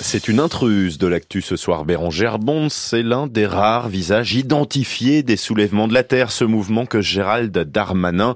C'est une intruse de l'actu ce soir. Bérangère Bond, c'est l'un des rares visages identifiés des soulèvements de la Terre, ce mouvement que Gérald Darmanin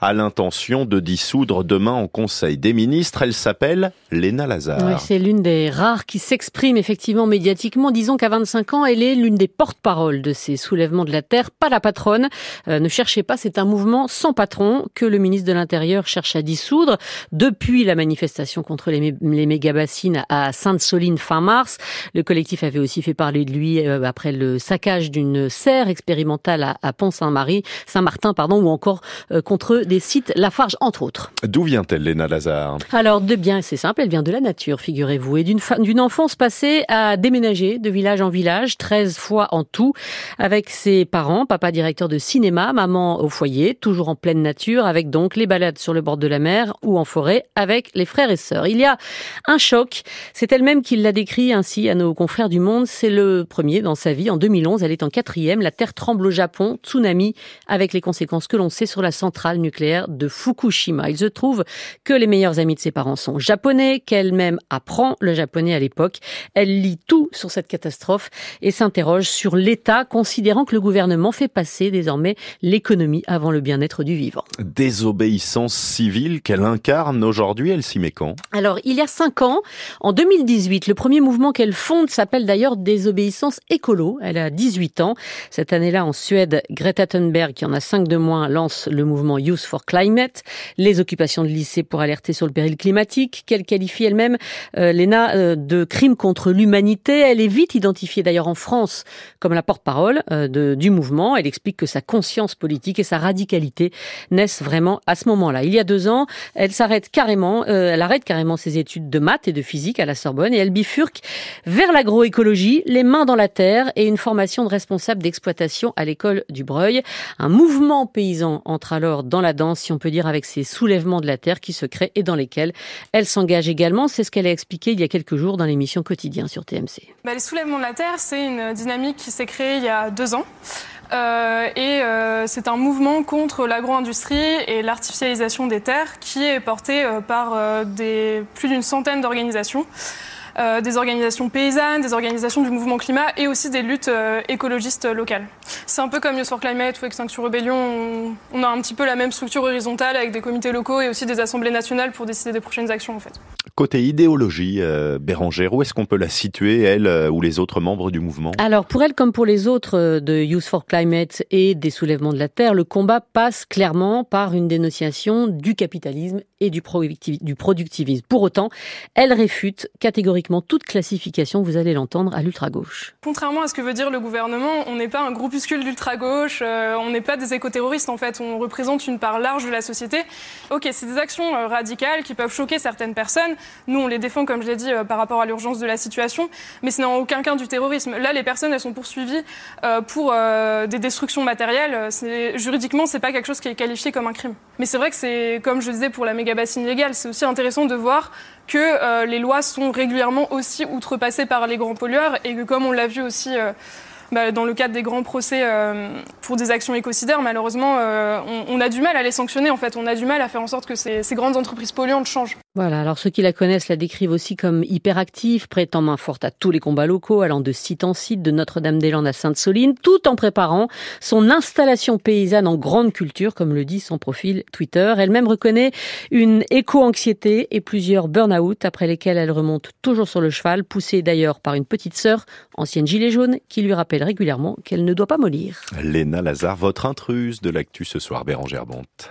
a l'intention de dissoudre demain en Conseil des ministres. Elle s'appelle Léna Lazare. Oui, c'est l'une des rares qui s'exprime effectivement médiatiquement. Disons qu'à 25 ans, elle est l'une des porte-paroles de ces soulèvements de la Terre, pas la patronne. Euh, ne cherchez pas, c'est un mouvement sans patron que le ministre de l'Intérieur cherche à dissoudre. Depuis la manifestation contre les, les méga-bassines à Sainte-Soline fin mars, le collectif avait aussi fait parler de lui euh, après le saccage d'une serre expérimentale à, à Pont-Saint-Marie, Saint-Martin, pardon, ou encore euh, contre des sites Lafarge, entre autres. D'où vient-elle, Léna Lazare Alors, de bien, c'est simple, elle vient de la nature, figurez-vous, et d'une enfance passée à déménager de village en village, 13 fois en tout, avec ses parents, papa directeur de cinéma, maman au foyer, toujours en pleine nature, avec donc les balades sur le bord de la mer ou en forêt avec les frères et sœurs. Il y a un choc, c'est elle-même qui l'a décrit ainsi à nos confrères du Monde, c'est le premier dans sa vie, en 2011, elle est en quatrième, la terre tremble au Japon, tsunami, avec les conséquences que l'on sait sur la centrale nucléaire de Fukushima. Il se trouve que les meilleurs amis de ses parents sont japonais, qu'elle-même apprend le japonais à l'époque. Elle lit tout sur cette catastrophe et s'interroge sur l'État, considérant que le gouvernement fait passer désormais l'économie avant le bien-être du vivant. Désobéissance civile qu'elle incarne aujourd'hui, elle s'y met quand? Alors, il y a cinq ans, en 2018, le premier mouvement qu'elle fonde s'appelle d'ailleurs Désobéissance écolo. Elle a 18 ans. Cette année-là, en Suède, Greta Thunberg, qui en a cinq de moins, lance le mouvement Youth for Climate, les occupations de lycées pour alerter sur le péril climatique, qu'elle qualifie elle-même, euh, Léna, euh, de crime contre l'humanité. Elle est vite identifiée d'ailleurs en France comme la porte-parole euh, du mouvement. Elle explique que sa conscience politique et sa radicalité naissent vraiment à ce moment-là. Il y a deux ans, elle s'arrête carrément, euh, elle arrête carrément ses études de maths et de physique à la Sorbonne et elle bifurque vers l'agroécologie, les mains dans la terre et une formation de responsable d'exploitation à l'école du Breuil. Un mouvement paysan entre alors dans la si on peut dire, avec ces soulèvements de la terre qui se créent et dans lesquels elle s'engage également. C'est ce qu'elle a expliqué il y a quelques jours dans l'émission Quotidien sur TMC. Bah, les soulèvements de la terre, c'est une dynamique qui s'est créée il y a deux ans. Euh, et euh, c'est un mouvement contre l'agro-industrie et l'artificialisation des terres qui est porté euh, par plus d'une centaine d'organisations. Euh, des organisations paysannes, des organisations du mouvement climat et aussi des luttes euh, écologistes locales. C'est un peu comme Youth for Climate ou Extinction Rebellion, on, a un petit peu la même structure horizontale avec des comités locaux et aussi des assemblées nationales pour décider des prochaines actions en fait. Côté idéologie, euh, Bérangère, où est-ce qu'on peut la situer, elle ou les autres membres du mouvement? Alors pour elle comme pour les autres de Youth for Climate et des soulèvements de la Terre, le combat passe clairement par une dénonciation du capitalisme et du productivisme. Pour autant, elle réfute catégoriquement toute classification, vous allez l'entendre, à l'ultra-gauche. Contrairement à ce que veut dire le gouvernement, on n'est pas un groupuscule d'ultra-gauche, euh, on n'est pas des éco-terroristes en fait, on représente une part large de la société. Ok, c'est des actions euh, radicales qui peuvent choquer certaines personnes. Nous, on les défend, comme je l'ai dit, euh, par rapport à l'urgence de la situation, mais ce n'est en aucun cas du terrorisme. Là, les personnes, elles sont poursuivies pour des destructions matérielles. Juridiquement, c'est pas quelque chose qui est qualifié comme un crime. Mais c'est vrai que c'est, comme je disais pour la méga bassine légale, c'est aussi intéressant de voir que les lois sont régulièrement aussi outrepassé par les grands pollueurs et que comme on l'a vu aussi euh, bah, dans le cadre des grands procès euh, pour des actions écocidaires, malheureusement, euh, on, a du mal à les sanctionner. En fait, on a du mal à faire en sorte que ces grandes entreprises polluantes changent. Voilà, alors ceux qui la connaissent la décrivent aussi comme hyperactive, prêtant main forte à tous les combats locaux, allant de site en site, de Notre-Dame-des-Landes à Sainte-Soline, tout en préparant son installation paysanne en grande culture, comme le dit son profil Twitter. Elle-même reconnaît une éco-anxiété et plusieurs burn-out, après lesquels elle remonte toujours sur le cheval, poussée d'ailleurs par une petite sœur, ancienne gilet jaune, qui lui rappelle régulièrement qu'elle ne doit pas mollir. Léna Lazare, votre intruse de l'actu ce soir, Bérangère Bonte.